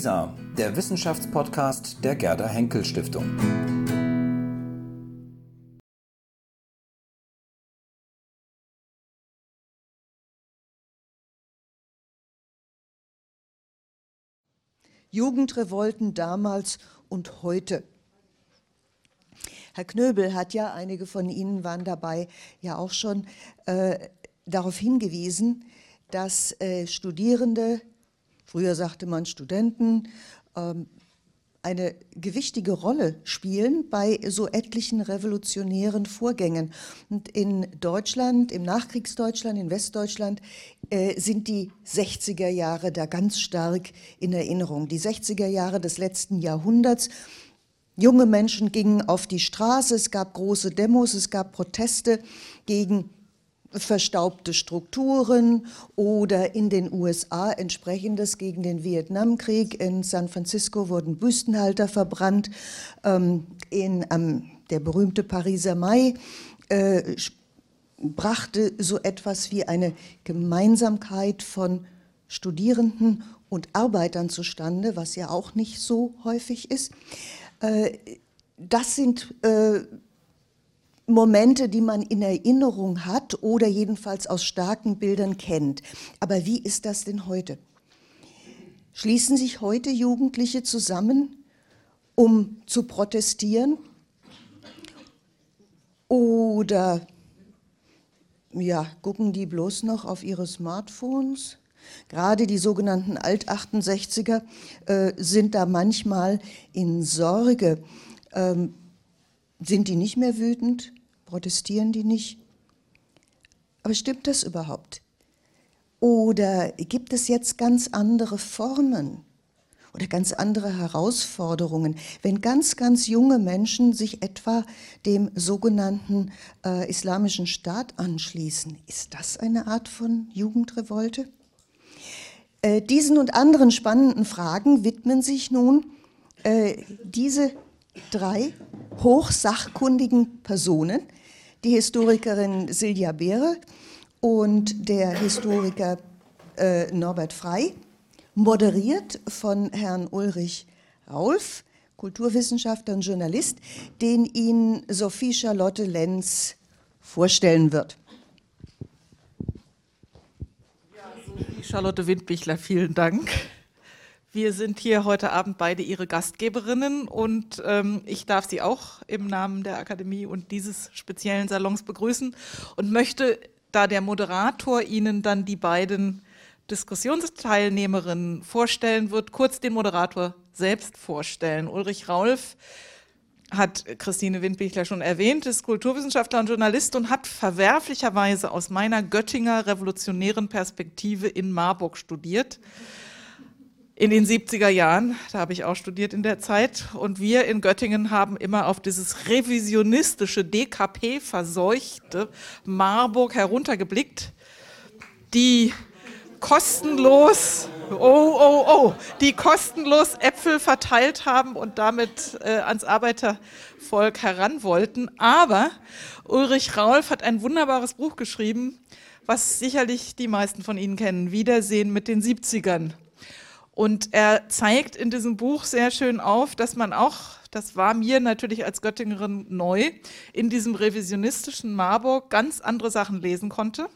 WISA, der Wissenschaftspodcast der Gerda Henkel Stiftung. Jugendrevolten damals und heute. Herr Knöbel hat ja, einige von Ihnen waren dabei, ja auch schon äh, darauf hingewiesen, dass äh, Studierende, früher sagte man Studenten, ähm, eine gewichtige Rolle spielen bei so etlichen revolutionären Vorgängen. Und in Deutschland, im Nachkriegsdeutschland, in Westdeutschland äh, sind die 60er Jahre da ganz stark in Erinnerung. Die 60er Jahre des letzten Jahrhunderts. Junge Menschen gingen auf die Straße, es gab große Demos, es gab Proteste gegen verstaubte Strukturen oder in den USA entsprechendes gegen den Vietnamkrieg. In San Francisco wurden Büstenhalter verbrannt. Ähm, in, ähm, der berühmte Pariser Mai äh, brachte so etwas wie eine Gemeinsamkeit von Studierenden und Arbeitern zustande, was ja auch nicht so häufig ist. Äh, das sind äh, Momente, die man in Erinnerung hat oder jedenfalls aus starken Bildern kennt. Aber wie ist das denn heute? Schließen sich heute Jugendliche zusammen, um zu protestieren? Oder ja, gucken die bloß noch auf ihre Smartphones? Gerade die sogenannten Alt-68er äh, sind da manchmal in Sorge. Ähm, sind die nicht mehr wütend? Protestieren die nicht? Aber stimmt das überhaupt? Oder gibt es jetzt ganz andere Formen oder ganz andere Herausforderungen, wenn ganz, ganz junge Menschen sich etwa dem sogenannten äh, Islamischen Staat anschließen? Ist das eine Art von Jugendrevolte? Äh, diesen und anderen spannenden Fragen widmen sich nun äh, diese drei hochsachkundigen Personen, die Historikerin Silja Beere und der Historiker äh, Norbert Frei, moderiert von Herrn Ulrich Raulf, Kulturwissenschaftler und Journalist, den Ihnen Sophie Charlotte Lenz vorstellen wird. Ja, Sophie Charlotte Windbichler, vielen Dank. Wir sind hier heute Abend beide Ihre Gastgeberinnen und ähm, ich darf Sie auch im Namen der Akademie und dieses speziellen Salons begrüßen und möchte, da der Moderator Ihnen dann die beiden Diskussionsteilnehmerinnen vorstellen wird, kurz den Moderator selbst vorstellen. Ulrich Raulf hat Christine Windbichler schon erwähnt, ist Kulturwissenschaftler und Journalist und hat verwerflicherweise aus meiner Göttinger revolutionären Perspektive in Marburg studiert. Mhm in den 70er Jahren, da habe ich auch studiert in der Zeit, und wir in Göttingen haben immer auf dieses revisionistische, DKP-verseuchte Marburg heruntergeblickt, die kostenlos, oh, oh, oh, die kostenlos Äpfel verteilt haben und damit äh, ans Arbeitervolk heran wollten. Aber Ulrich Raulf hat ein wunderbares Buch geschrieben, was sicherlich die meisten von Ihnen kennen, Wiedersehen mit den 70ern. Und er zeigt in diesem Buch sehr schön auf, dass man auch, das war mir natürlich als Göttingerin neu, in diesem revisionistischen Marburg ganz andere Sachen lesen konnte.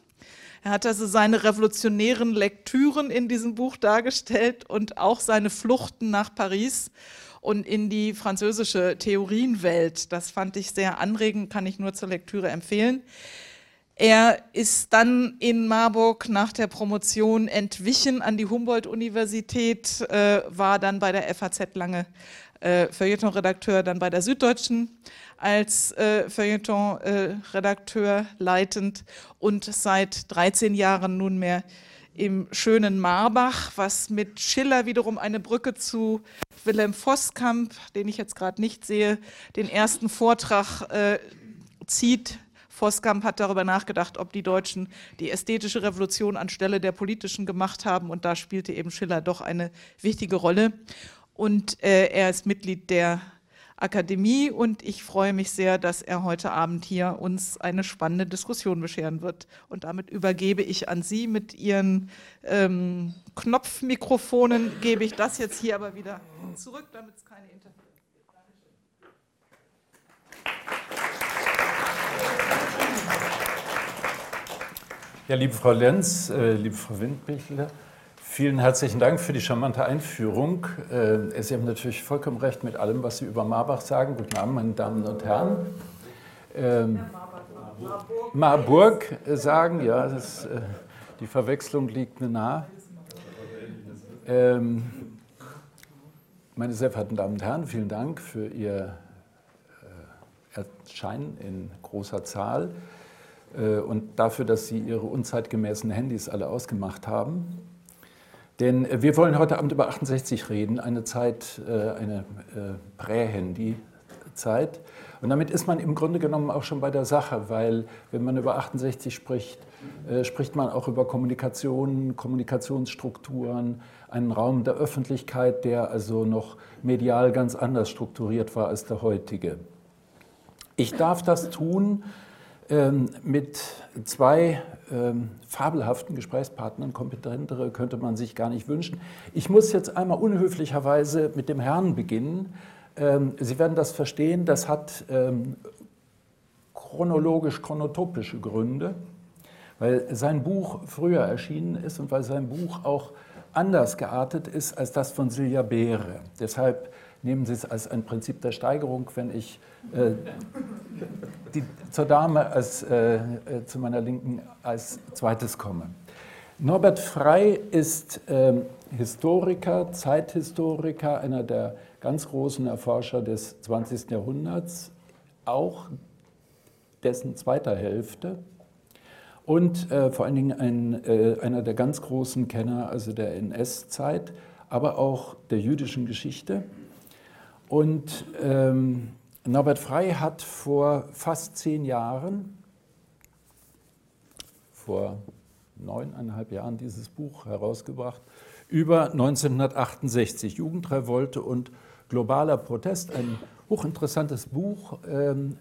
Er hat also seine revolutionären Lektüren in diesem Buch dargestellt und auch seine Fluchten nach Paris und in die französische Theorienwelt. Das fand ich sehr anregend, kann ich nur zur Lektüre empfehlen. Er ist dann in Marburg nach der Promotion entwichen an die Humboldt-Universität, äh, war dann bei der FAZ lange äh, Feuilleton-Redakteur, dann bei der Süddeutschen als äh, Feuilleton-Redakteur äh, leitend und seit 13 Jahren nunmehr im schönen Marbach, was mit Schiller wiederum eine Brücke zu Wilhelm Vosskamp, den ich jetzt gerade nicht sehe, den ersten Vortrag äh, zieht, Voskamp hat darüber nachgedacht, ob die Deutschen die ästhetische Revolution anstelle der politischen gemacht haben. Und da spielte eben Schiller doch eine wichtige Rolle. Und äh, er ist Mitglied der Akademie und ich freue mich sehr, dass er heute Abend hier uns eine spannende Diskussion bescheren wird. Und damit übergebe ich an Sie mit Ihren ähm, Knopfmikrofonen, gebe ich das jetzt hier aber wieder zurück, damit es keine Interferenz Ja, liebe Frau Lenz, äh, liebe Frau Windbichler, vielen herzlichen Dank für die charmante Einführung. Äh, Sie haben natürlich vollkommen recht mit allem, was Sie über Marbach sagen. Guten Abend, meine Damen und Herren. Ähm, Marburg äh, sagen, ja, das, äh, die Verwechslung liegt mir nah. Ähm, meine sehr verehrten Damen und Herren, vielen Dank für Ihr äh, Erscheinen in großer Zahl. Äh, und dafür, dass Sie Ihre unzeitgemäßen Handys alle ausgemacht haben. Denn äh, wir wollen heute Abend über 68 reden, eine Zeit, äh, eine Prä-Handy-Zeit. Und damit ist man im Grunde genommen auch schon bei der Sache, weil wenn man über 68 spricht, spricht man auch über Kommunikation, Kommunikationsstrukturen, einen Raum der Öffentlichkeit, der also noch medial ganz anders strukturiert war als der heutige. Ich darf das tun, mit zwei ähm, fabelhaften Gesprächspartnern, kompetentere könnte man sich gar nicht wünschen. Ich muss jetzt einmal unhöflicherweise mit dem Herrn beginnen. Ähm, Sie werden das verstehen, das hat ähm, chronologisch, chronotopische Gründe, weil sein Buch früher erschienen ist und weil sein Buch auch anders geartet ist als das von Silja Beere. Deshalb nehmen Sie es als ein Prinzip der Steigerung, wenn ich äh, die, zur Dame als, äh, äh, zu meiner Linken als zweites komme. Norbert Frey ist ähm, Historiker, Zeithistoriker, einer der ganz großen Erforscher des 20. Jahrhunderts, auch dessen zweiter Hälfte und äh, vor allen Dingen ein, äh, einer der ganz großen Kenner also der NS-Zeit, aber auch der jüdischen Geschichte. Und ähm, Norbert Frey hat vor fast zehn Jahren, vor neuneinhalb Jahren, dieses Buch herausgebracht über 1968, Jugendrevolte und globaler Protest. Ein hochinteressantes Buch, ähm,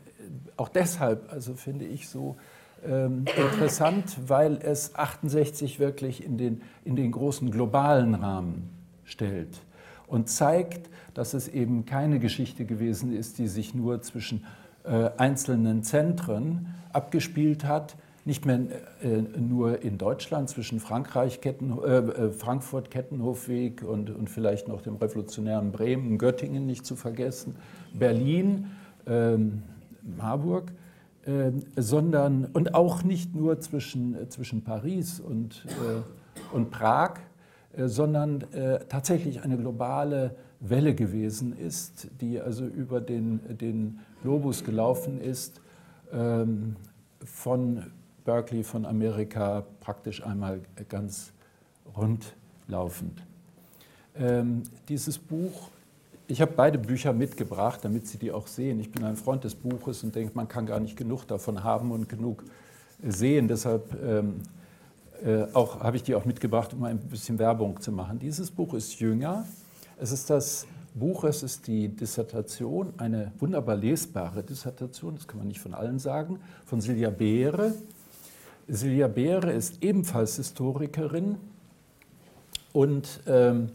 auch deshalb, also finde ich so ähm, interessant, weil es 68 wirklich in den, in den großen globalen Rahmen stellt und zeigt, dass es eben keine Geschichte gewesen ist, die sich nur zwischen äh, einzelnen Zentren abgespielt hat, nicht mehr äh, nur in Deutschland zwischen Frankreich, Ketten, äh, äh, Frankfurt, Kettenhofweg und, und vielleicht noch dem revolutionären Bremen, Göttingen nicht zu vergessen, Berlin, ähm, Marburg, ähm, sondern und auch nicht nur zwischen, äh, zwischen Paris und, äh, und Prag, sondern tatsächlich eine globale Welle gewesen ist, die also über den, den Globus gelaufen ist, ähm, von Berkeley, von Amerika praktisch einmal ganz rundlaufend. Ähm, dieses Buch, ich habe beide Bücher mitgebracht, damit Sie die auch sehen. Ich bin ein Freund des Buches und denke, man kann gar nicht genug davon haben und genug sehen. Deshalb ähm, äh, auch, habe ich die auch mitgebracht, um ein bisschen Werbung zu machen. Dieses Buch ist jünger, es ist das Buch, es ist die Dissertation, eine wunderbar lesbare Dissertation, das kann man nicht von allen sagen, von Silja Beere. Silja Beere ist ebenfalls Historikerin und ähm,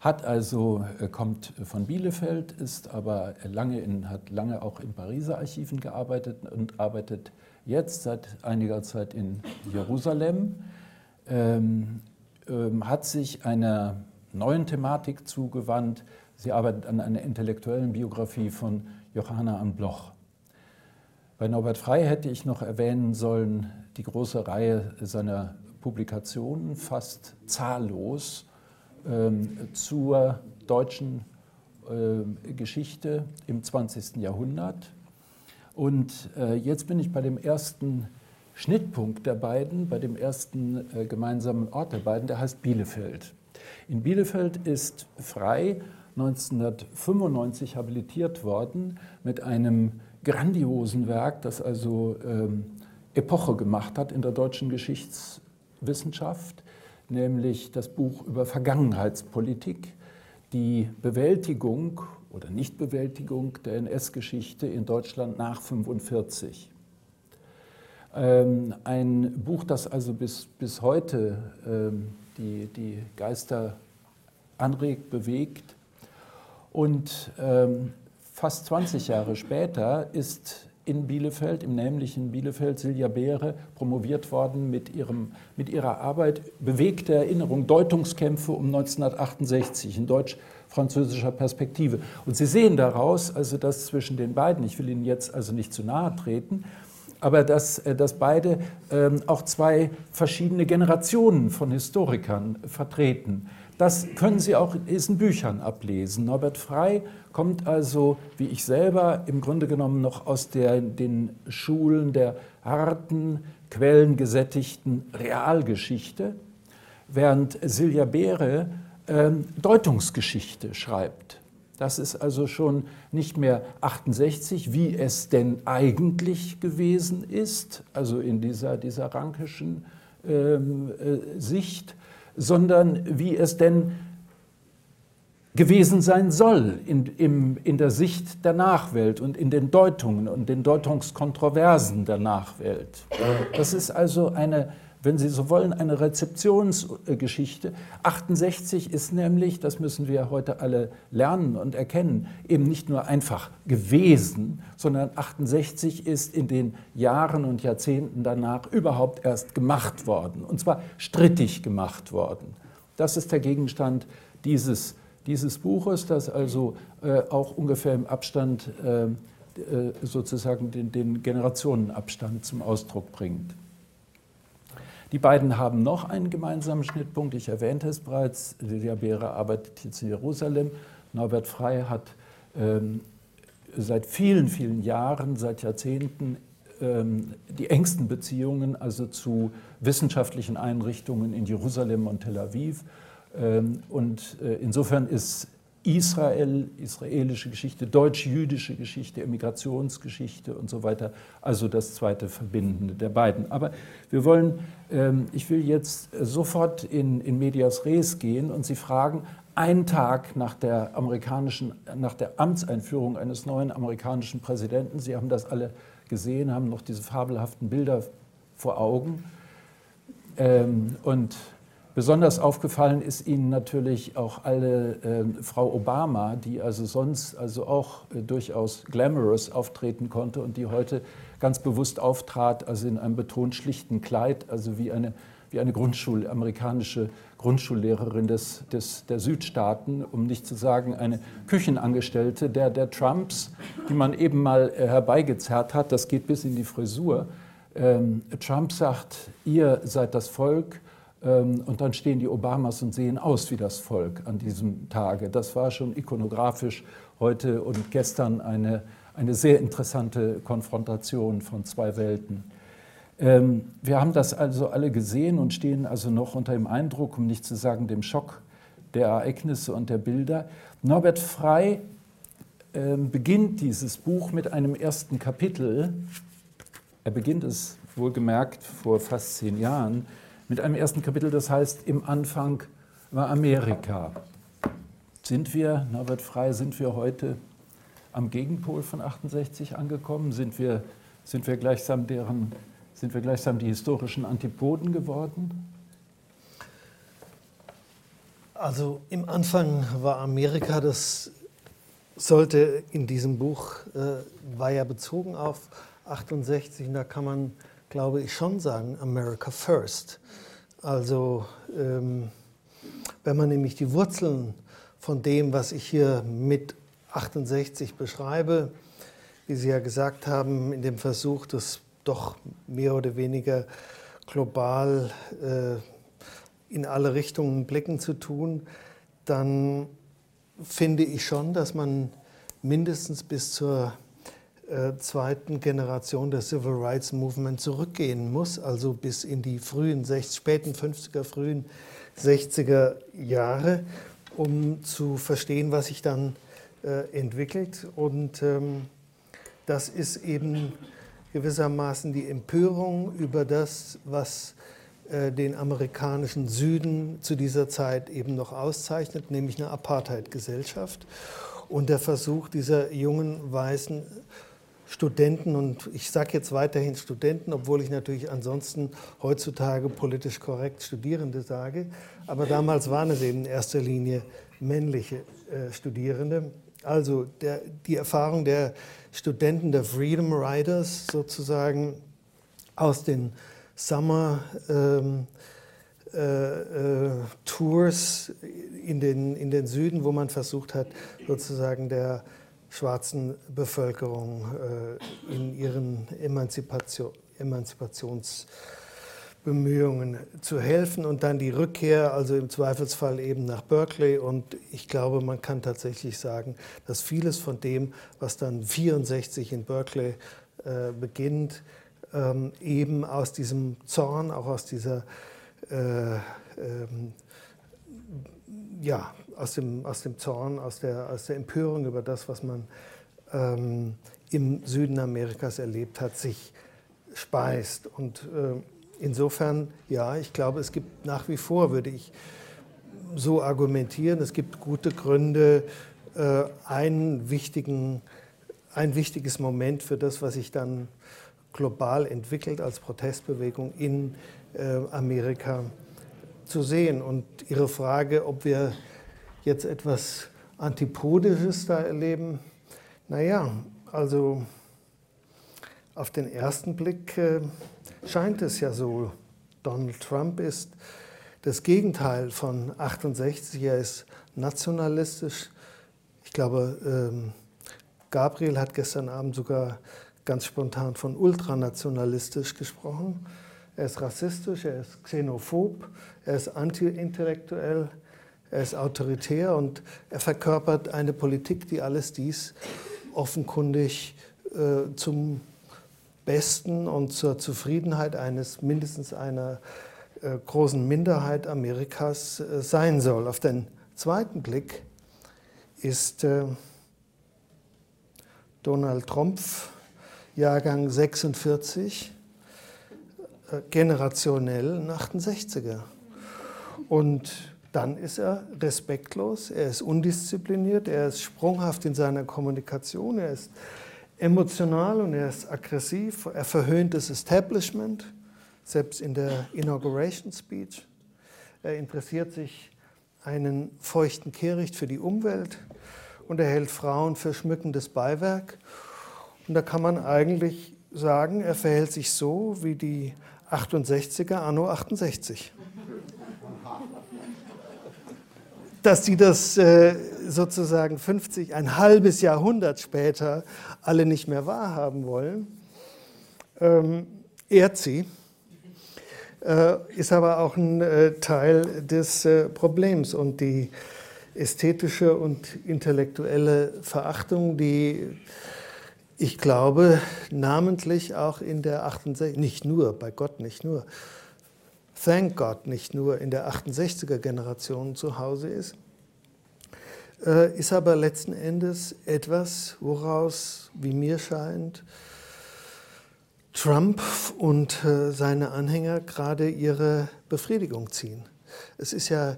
hat also, äh, kommt von Bielefeld, ist aber lange in, hat lange auch in Pariser Archiven gearbeitet und arbeitet jetzt seit einiger Zeit in Jerusalem, ähm, ähm, hat sich einer neuen Thematik zugewandt. Sie arbeitet an einer intellektuellen Biografie von Johanna am Bloch. Bei Norbert Frey hätte ich noch erwähnen sollen die große Reihe seiner Publikationen, fast zahllos, ähm, zur deutschen äh, Geschichte im 20. Jahrhundert. Und äh, jetzt bin ich bei dem ersten Schnittpunkt der beiden, bei dem ersten äh, gemeinsamen Ort der beiden, der heißt Bielefeld. In Bielefeld ist Frei 1995 habilitiert worden mit einem grandiosen Werk, das also ähm, Epoche gemacht hat in der deutschen Geschichtswissenschaft, nämlich das Buch über Vergangenheitspolitik, die Bewältigung oder Nichtbewältigung der NS-Geschichte in Deutschland nach 1945. Ähm, ein Buch, das also bis, bis heute ähm, die, die Geister anregt, bewegt. Und ähm, fast 20 Jahre später ist in Bielefeld, im nämlichen Bielefeld, Silja Beere promoviert worden mit, ihrem, mit ihrer Arbeit Bewegte Erinnerung, Deutungskämpfe um 1968 in deutsch-französischer Perspektive. Und Sie sehen daraus, also dass zwischen den beiden, ich will Ihnen jetzt also nicht zu nahe treten, aber dass, äh, dass beide ähm, auch zwei verschiedene Generationen von Historikern vertreten. Das können Sie auch in diesen Büchern ablesen. Norbert Frey kommt also, wie ich selber, im Grunde genommen noch aus der, den Schulen der harten, quellengesättigten Realgeschichte, während Silja Beere ähm, Deutungsgeschichte schreibt. Das ist also schon nicht mehr 68, wie es denn eigentlich gewesen ist, also in dieser, dieser rankischen ähm, äh, Sicht, sondern wie es denn gewesen sein soll in, in, in der Sicht der Nachwelt und in den Deutungen und den Deutungskontroversen der Nachwelt. Das ist also eine wenn Sie so wollen, eine Rezeptionsgeschichte. 68 ist nämlich, das müssen wir heute alle lernen und erkennen, eben nicht nur einfach gewesen, sondern 68 ist in den Jahren und Jahrzehnten danach überhaupt erst gemacht worden, und zwar strittig gemacht worden. Das ist der Gegenstand dieses, dieses Buches, das also äh, auch ungefähr im Abstand, äh, äh sozusagen den, den Generationenabstand zum Ausdruck bringt. Die beiden haben noch einen gemeinsamen Schnittpunkt. Ich erwähnte es bereits. Lydia Beere arbeitet jetzt in Jerusalem. Norbert Frey hat ähm, seit vielen, vielen Jahren, seit Jahrzehnten ähm, die engsten Beziehungen also zu wissenschaftlichen Einrichtungen in Jerusalem und Tel Aviv. Ähm, und äh, insofern ist Israel, israelische Geschichte, deutsch-jüdische Geschichte, Emigrationsgeschichte und so weiter, also das zweite Verbindende der beiden. Aber wir wollen, ähm, ich will jetzt sofort in, in medias res gehen und Sie fragen, einen Tag nach der amerikanischen, nach der Amtseinführung eines neuen amerikanischen Präsidenten, Sie haben das alle gesehen, haben noch diese fabelhaften Bilder vor Augen. Ähm, und Besonders aufgefallen ist Ihnen natürlich auch alle äh, Frau Obama, die also sonst also auch äh, durchaus glamorous auftreten konnte und die heute ganz bewusst auftrat, also in einem betont schlichten Kleid, also wie eine, wie eine Grundschul, amerikanische Grundschullehrerin des, des, der Südstaaten, um nicht zu sagen eine Küchenangestellte der, der Trumps, die man eben mal äh, herbeigezerrt hat. Das geht bis in die Frisur. Ähm, Trump sagt, ihr seid das Volk und dann stehen die Obamas und sehen aus wie das Volk an diesem Tage. Das war schon ikonografisch heute und gestern eine, eine sehr interessante Konfrontation von zwei Welten. Ähm, wir haben das also alle gesehen und stehen also noch unter dem Eindruck, um nicht zu sagen dem Schock der Ereignisse und der Bilder. Norbert Frey ähm, beginnt dieses Buch mit einem ersten Kapitel. Er beginnt es wohlgemerkt vor fast zehn Jahren mit einem ersten Kapitel, das heißt, im Anfang war Amerika. Sind wir, Norbert Frey, sind wir heute am Gegenpol von 68 angekommen? Sind wir, sind wir, gleichsam, deren, sind wir gleichsam die historischen Antipoden geworden? Also im Anfang war Amerika, das sollte in diesem Buch, äh, war ja bezogen auf 68, und da kann man glaube ich, schon sagen, America First. Also ähm, wenn man nämlich die Wurzeln von dem, was ich hier mit 68 beschreibe, wie Sie ja gesagt haben, in dem Versuch, das doch mehr oder weniger global äh, in alle Richtungen blicken zu tun, dann finde ich schon, dass man mindestens bis zur äh, zweiten Generation des Civil Rights Movement zurückgehen muss, also bis in die frühen, späten 50er, frühen 60er Jahre, um zu verstehen, was sich dann äh, entwickelt. Und ähm, das ist eben gewissermaßen die Empörung über das, was äh, den amerikanischen Süden zu dieser Zeit eben noch auszeichnet, nämlich eine Apartheid-Gesellschaft. Und der Versuch dieser jungen weißen Studenten, und ich sage jetzt weiterhin Studenten, obwohl ich natürlich ansonsten heutzutage politisch korrekt Studierende sage, aber damals waren es eben in erster Linie männliche äh, Studierende. Also der, die Erfahrung der Studenten der Freedom Riders sozusagen aus den Summer ähm, äh, äh, Tours in den, in den Süden, wo man versucht hat, sozusagen der schwarzen Bevölkerung äh, in ihren Emanzipation, Emanzipationsbemühungen zu helfen und dann die Rückkehr, also im Zweifelsfall eben nach Berkeley. Und ich glaube, man kann tatsächlich sagen, dass vieles von dem, was dann 64 in Berkeley äh, beginnt, ähm, eben aus diesem Zorn, auch aus dieser äh, ähm, ja, aus dem, aus dem Zorn, aus der, aus der Empörung über das, was man ähm, im Süden Amerikas erlebt hat, sich speist. Und äh, insofern, ja, ich glaube, es gibt nach wie vor, würde ich so argumentieren, es gibt gute Gründe, äh, einen wichtigen, ein wichtiges Moment für das, was sich dann global entwickelt als Protestbewegung in äh, Amerika zu sehen. Und Ihre Frage, ob wir jetzt etwas Antipodisches da erleben, naja, also auf den ersten Blick äh, scheint es ja so. Donald Trump ist das Gegenteil von 68. Er ist nationalistisch. Ich glaube, ähm, Gabriel hat gestern Abend sogar ganz spontan von ultranationalistisch gesprochen. Er ist rassistisch, er ist xenophob, er ist anti-intellektuell, er ist autoritär und er verkörpert eine Politik, die alles dies offenkundig äh, zum Besten und zur Zufriedenheit eines mindestens einer äh, großen Minderheit Amerikas äh, sein soll. Auf den zweiten Blick ist äh, Donald Trump Jahrgang 46, äh, generationell ein 68er. Und dann ist er respektlos, er ist undiszipliniert, er ist sprunghaft in seiner Kommunikation, er ist emotional und er ist aggressiv, er verhöhnt das Establishment, selbst in der Inauguration Speech. Er interessiert sich einen feuchten Kehricht für die Umwelt und er hält Frauen für schmückendes Beiwerk und da kann man eigentlich sagen, er verhält sich so wie die 68er anno 68. Dass sie das äh, sozusagen 50, ein halbes Jahrhundert später alle nicht mehr wahrhaben wollen, ähm, ehrt sie, äh, ist aber auch ein äh, Teil des Problems. Und die ästhetische und intellektuelle Verachtung, die ich glaube, namentlich auch in der 68, nicht nur, bei Gott nicht nur, thank God nicht nur in der 68er Generation zu Hause ist, äh, ist aber letzten Endes etwas, woraus, wie mir scheint, Trump und äh, seine Anhänger gerade ihre Befriedigung ziehen. Es ist ja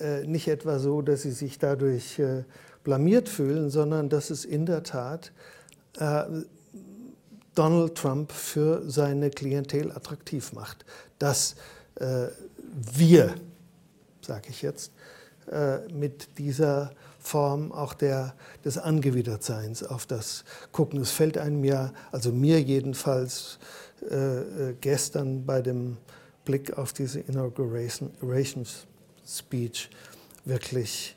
äh, nicht etwa so, dass sie sich dadurch blamiert fühlen, sondern dass es in der Tat Donald Trump für seine Klientel attraktiv macht. Dass äh, wir, sage ich jetzt, äh, mit dieser Form auch der, des Angewidertseins auf das gucken. Es fällt einem ja, also mir jedenfalls, äh, gestern bei dem Blick auf diese Inauguration Speech wirklich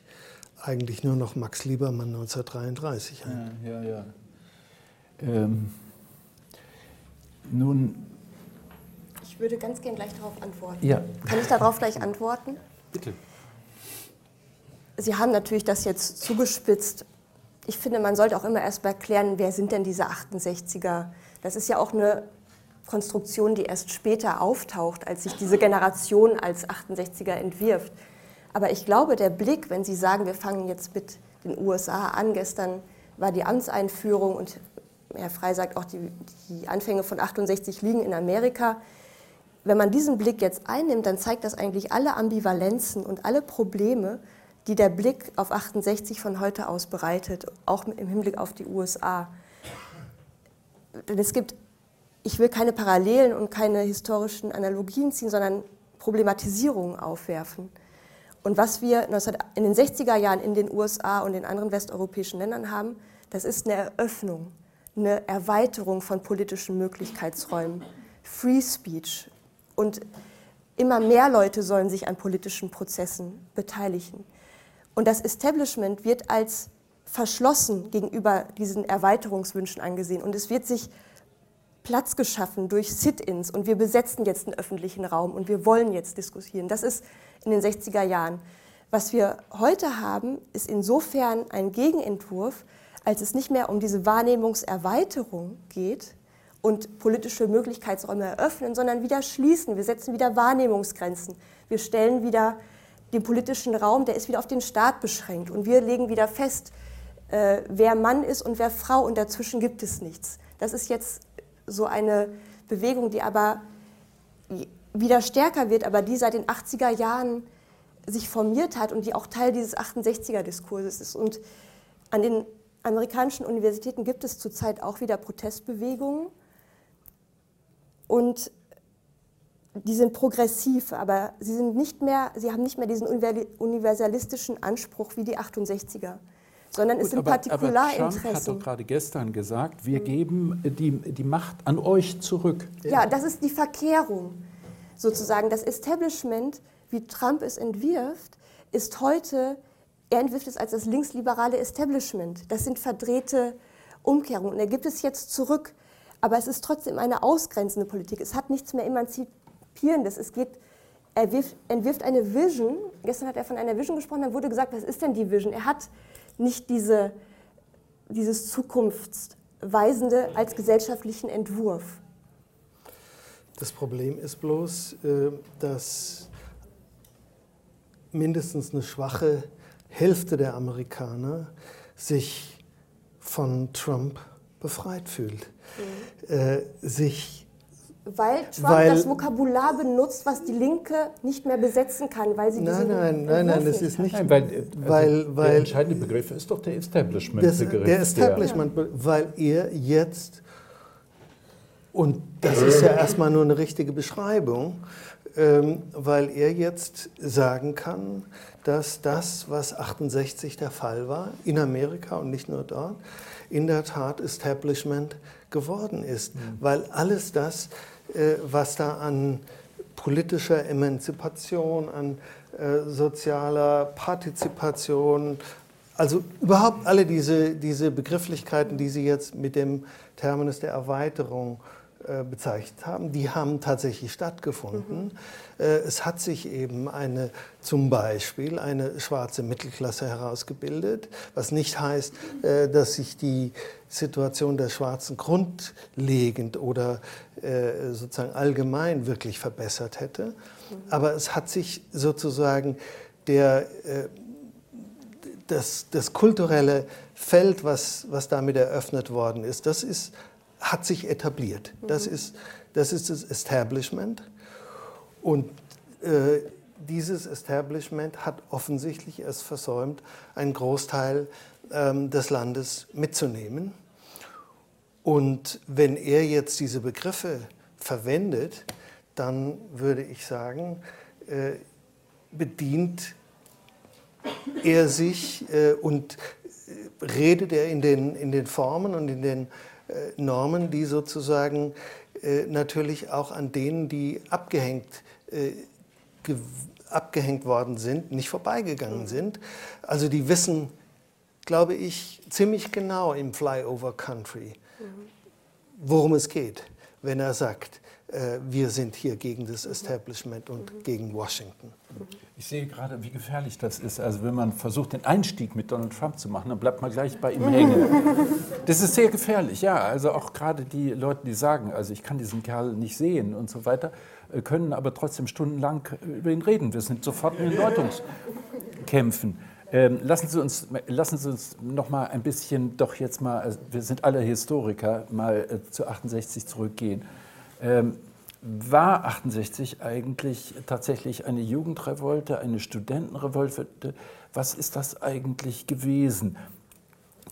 eigentlich nur noch Max Liebermann 1933 ein. Ja, ja, ja. Ähm, nun. Ich würde ganz gern gleich darauf antworten. Ja. Kann ich darauf gleich antworten? Bitte. Sie haben natürlich das jetzt zugespitzt. Ich finde, man sollte auch immer erst mal klären, wer sind denn diese 68er? Das ist ja auch eine Konstruktion, die erst später auftaucht, als sich diese Generation als 68er entwirft. Aber ich glaube, der Blick, wenn Sie sagen, wir fangen jetzt mit den USA an, gestern war die Amtseinführung und Herr Frey sagt auch, die, die Anfänge von 68 liegen in Amerika. Wenn man diesen Blick jetzt einnimmt, dann zeigt das eigentlich alle Ambivalenzen und alle Probleme, die der Blick auf 68 von heute aus bereitet, auch im Hinblick auf die USA. Denn es gibt, ich will keine Parallelen und keine historischen Analogien ziehen, sondern Problematisierungen aufwerfen. Und was wir in den 60er Jahren in den USA und in anderen westeuropäischen Ländern haben, das ist eine Eröffnung, eine Erweiterung von politischen Möglichkeitsräumen, Free Speech. Und immer mehr Leute sollen sich an politischen Prozessen beteiligen. Und das Establishment wird als verschlossen gegenüber diesen Erweiterungswünschen angesehen. Und es wird sich Platz geschaffen durch Sit-ins und wir besetzen jetzt den öffentlichen Raum und wir wollen jetzt diskutieren. Das ist in den 60er Jahren. Was wir heute haben, ist insofern ein Gegenentwurf, als es nicht mehr um diese Wahrnehmungserweiterung geht und politische Möglichkeitsräume eröffnen, sondern wieder schließen. Wir setzen wieder Wahrnehmungsgrenzen. Wir stellen wieder den politischen Raum, der ist wieder auf den Staat beschränkt. Und wir legen wieder fest, äh, wer Mann ist und wer Frau und dazwischen gibt es nichts. Das ist jetzt so eine Bewegung, die aber wieder stärker wird, aber die seit den 80er Jahren sich formiert hat und die auch Teil dieses 68er-Diskurses ist. Und an den amerikanischen Universitäten gibt es zurzeit auch wieder Protestbewegungen. Und die sind progressiv, aber sie, sind nicht mehr, sie haben nicht mehr diesen universalistischen Anspruch wie die 68er sondern Gut, es sind aber, Partikularinteressen. Aber Trump hat doch gerade gestern gesagt, wir geben die, die Macht an euch zurück. Ja, das ist die Verkehrung sozusagen. Das Establishment, wie Trump es entwirft, ist heute, er entwirft es als das linksliberale Establishment. Das sind verdrehte Umkehrungen. Und er gibt es jetzt zurück. Aber es ist trotzdem eine ausgrenzende Politik. Es hat nichts mehr Emanzipierendes. Es geht, er entwirft eine Vision. Gestern hat er von einer Vision gesprochen. Dann wurde gesagt, was ist denn die Vision? Er hat nicht diese, dieses Zukunftsweisende als gesellschaftlichen Entwurf. Das Problem ist bloß, äh, dass mindestens eine schwache Hälfte der Amerikaner sich von Trump befreit fühlt, mhm. Äh, sich weil Trump weil, das Vokabular benutzt, was die Linke nicht mehr besetzen kann, weil sie Nein, nein, nein, nein, das ist nicht. Nein, weil, also weil, der entscheidende Begriff ist doch der Establishment-Begriff. Der Establishment, weil er jetzt, und das ist ja erstmal nur eine richtige Beschreibung, ähm, weil er jetzt sagen kann, dass das, was 68 der Fall war, in Amerika und nicht nur dort, in der Tat Establishment geworden ist, mhm. weil alles das, äh, was da an politischer Emanzipation, an äh, sozialer Partizipation, also überhaupt alle diese, diese Begrifflichkeiten, die Sie jetzt mit dem Terminus der Erweiterung äh, bezeichnet haben, die haben tatsächlich stattgefunden. Mhm. Es hat sich eben eine, zum Beispiel eine schwarze Mittelklasse herausgebildet, was nicht heißt, dass sich die Situation der Schwarzen grundlegend oder sozusagen allgemein wirklich verbessert hätte. Mhm. Aber es hat sich sozusagen der, das, das kulturelle Feld, was, was damit eröffnet worden ist, das ist hat sich etabliert. Das, mhm. ist, das ist das Establishment. Und äh, dieses Establishment hat offensichtlich es versäumt, einen Großteil ähm, des Landes mitzunehmen. Und wenn er jetzt diese Begriffe verwendet, dann würde ich sagen, äh, bedient er sich äh, und äh, redet er in den, in den Formen und in den Normen, die sozusagen äh, natürlich auch an denen, die abgehängt, äh, abgehängt worden sind, nicht vorbeigegangen sind. Also die wissen, glaube ich, ziemlich genau im Flyover Country, worum es geht, wenn er sagt, wir sind hier gegen das Establishment und gegen Washington. Ich sehe gerade, wie gefährlich das ist. Also wenn man versucht, den Einstieg mit Donald Trump zu machen, dann bleibt man gleich bei ihm hängen. Das ist sehr gefährlich, ja. Also auch gerade die Leute, die sagen, also ich kann diesen Kerl nicht sehen und so weiter, äh, können aber trotzdem stundenlang über ihn reden. Wir sind sofort in den Deutungskämpfen. Ähm, lassen Sie uns, lassen Sie uns noch mal ein bisschen, doch jetzt mal, also wir sind alle Historiker, mal äh, zu 68 zurückgehen. Ähm, war 68 eigentlich tatsächlich eine Jugendrevolte, eine Studentenrevolte? Was ist das eigentlich gewesen?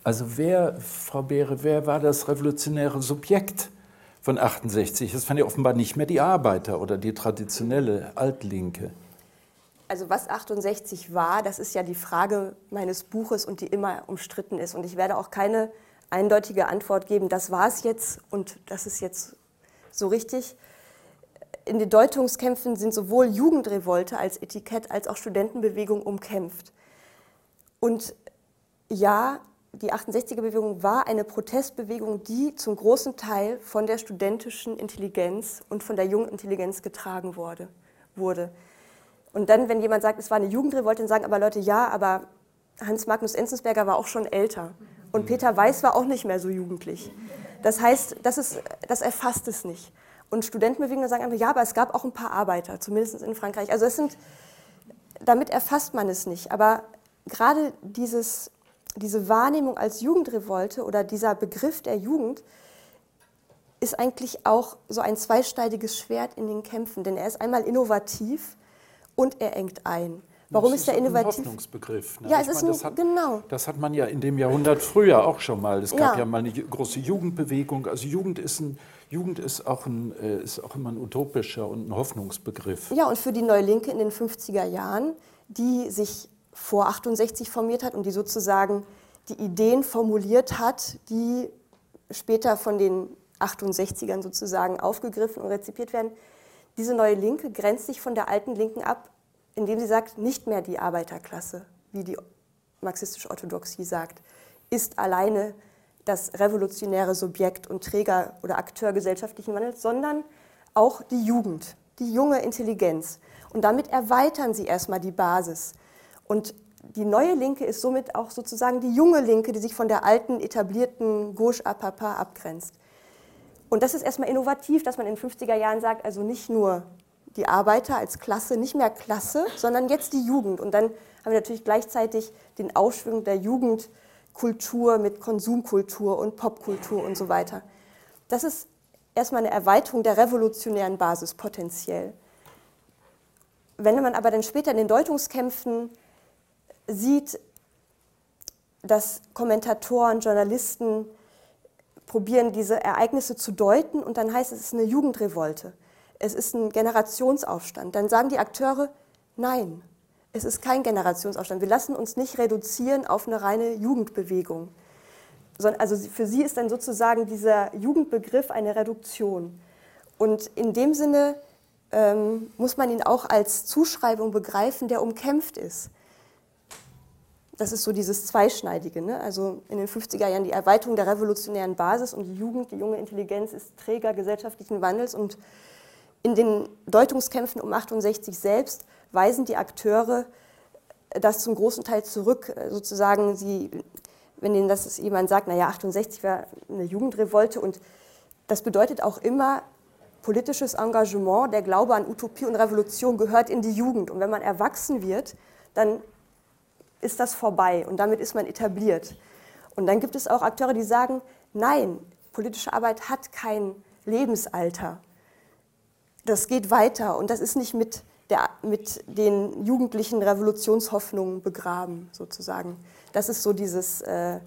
Also wer, Frau Beere, wer war das revolutionäre Subjekt von 68? Das waren ja offenbar nicht mehr die Arbeiter oder die traditionelle Altlinke. Also was 68 war, das ist ja die Frage meines Buches und die immer umstritten ist. Und ich werde auch keine eindeutige Antwort geben, das war es jetzt und das ist jetzt so richtig in den Deutungskämpfen sind sowohl Jugendrevolte als Etikett als auch Studentenbewegung umkämpft. Und ja, die 68er-Bewegung war eine Protestbewegung, die zum großen Teil von der studentischen Intelligenz und von der jungen Intelligenz getragen wurde. wurde. Und dann, wenn jemand sagt, es war eine Jugendrevolte, dann sagen aber Leute, ja, aber Hans Magnus Enzensberger war auch schon älter. Und Peter Weiß war auch nicht mehr so jugendlich. Das heißt, das, ist, das erfasst es nicht. Und Studentenbewegungen sagen einfach, ja, aber es gab auch ein paar Arbeiter, zumindest in Frankreich. Also es sind, damit erfasst man es nicht. Aber gerade dieses, diese Wahrnehmung als Jugendrevolte oder dieser Begriff der Jugend ist eigentlich auch so ein zweischneidiges Schwert in den Kämpfen. Denn er ist einmal innovativ und er engt ein. Warum das ist, er innovativ? Ein Hoffnungsbegriff. Ne? Ja, es ist meine, ein, das hat, genau. Das hat man ja in dem Jahrhundert früher auch schon mal. Es gab Ja. ja, mal eine große Jugendbewegung. Also Jugend ist, ein, Jugend ist, auch, ein, äh, ist auch immer ein utopischer und ein Hoffnungsbegriff. Ja, und für die Neue Linke in den 50er Jahren, die sich vor 68 formiert hat und die sozusagen die Ideen formuliert hat, die später von den 68ern sozusagen aufgegriffen und rezipiert werden. Diese Neue Linke grenzt sich von der alten Linken ab, indem sie sagt, nicht mehr die Arbeiterklasse, wie die marxistische Orthodoxie sagt, ist alleine das revolutionäre Subjekt und Träger oder Akteur gesellschaftlichen Wandels, sondern auch die Jugend, die junge Intelligenz. Und damit erweitern sie erstmal die Basis. Und die neue Linke ist somit auch sozusagen die junge Linke, die sich von der alten, etablierten Gauche à Papa abgrenzt. Und das ist erstmal innovativ, dass man in den 50er Jahren sagt, also nicht nur die Arbeiter als Klasse, nicht mehr Klasse, sondern jetzt die Jugend. Und dann haben wir natürlich gleichzeitig den Ausschwung der Jugendkultur mit Konsumkultur und Popkultur und so weiter. Das ist erstmal eine Erweiterung der revolutionären Basis potenziell. Wenn man aber dann später in den Deutungskämpfen sieht, dass Kommentatoren, Journalisten probieren, diese Ereignisse zu deuten und dann heißt es, es ist eine Jugendrevolte, es ist ein Generationsaufstand. Dann sagen die Akteure, nein, es ist kein Generationsaufstand. Wir lassen uns nicht reduzieren auf eine reine Jugendbewegung. Also für sie ist dann sozusagen dieser Jugendbegriff eine Reduktion. Und in dem Sinne ähm, muss man ihn auch als Zuschreibung begreifen, der umkämpft ist das ist so dieses Zweischneidige. Ne? Also in den 50er Jahren die Erweiterung der revolutionären Basis und die Jugend, die junge Intelligenz ist Träger gesellschaftlichen Wandels und in den Deutungskämpfen um 68 selbst weisen die Akteure das zum großen Teil zurück. Sozusagen, sie, wenn ihnen das jemand sagt, naja, 68 war eine Jugendrevolte und das bedeutet auch immer, politisches Engagement, der Glaube an Utopie und Revolution gehört in die Jugend. Und wenn man erwachsen wird, dann ist das vorbei und damit ist man etabliert. Und dann gibt es auch Akteure, die sagen, nein, politische Arbeit hat kein Lebensalter. Das geht weiter und das ist nicht mit, der, mit den jugendlichen Revolutionshoffnungen begraben, sozusagen. Das ist so dieses, äh,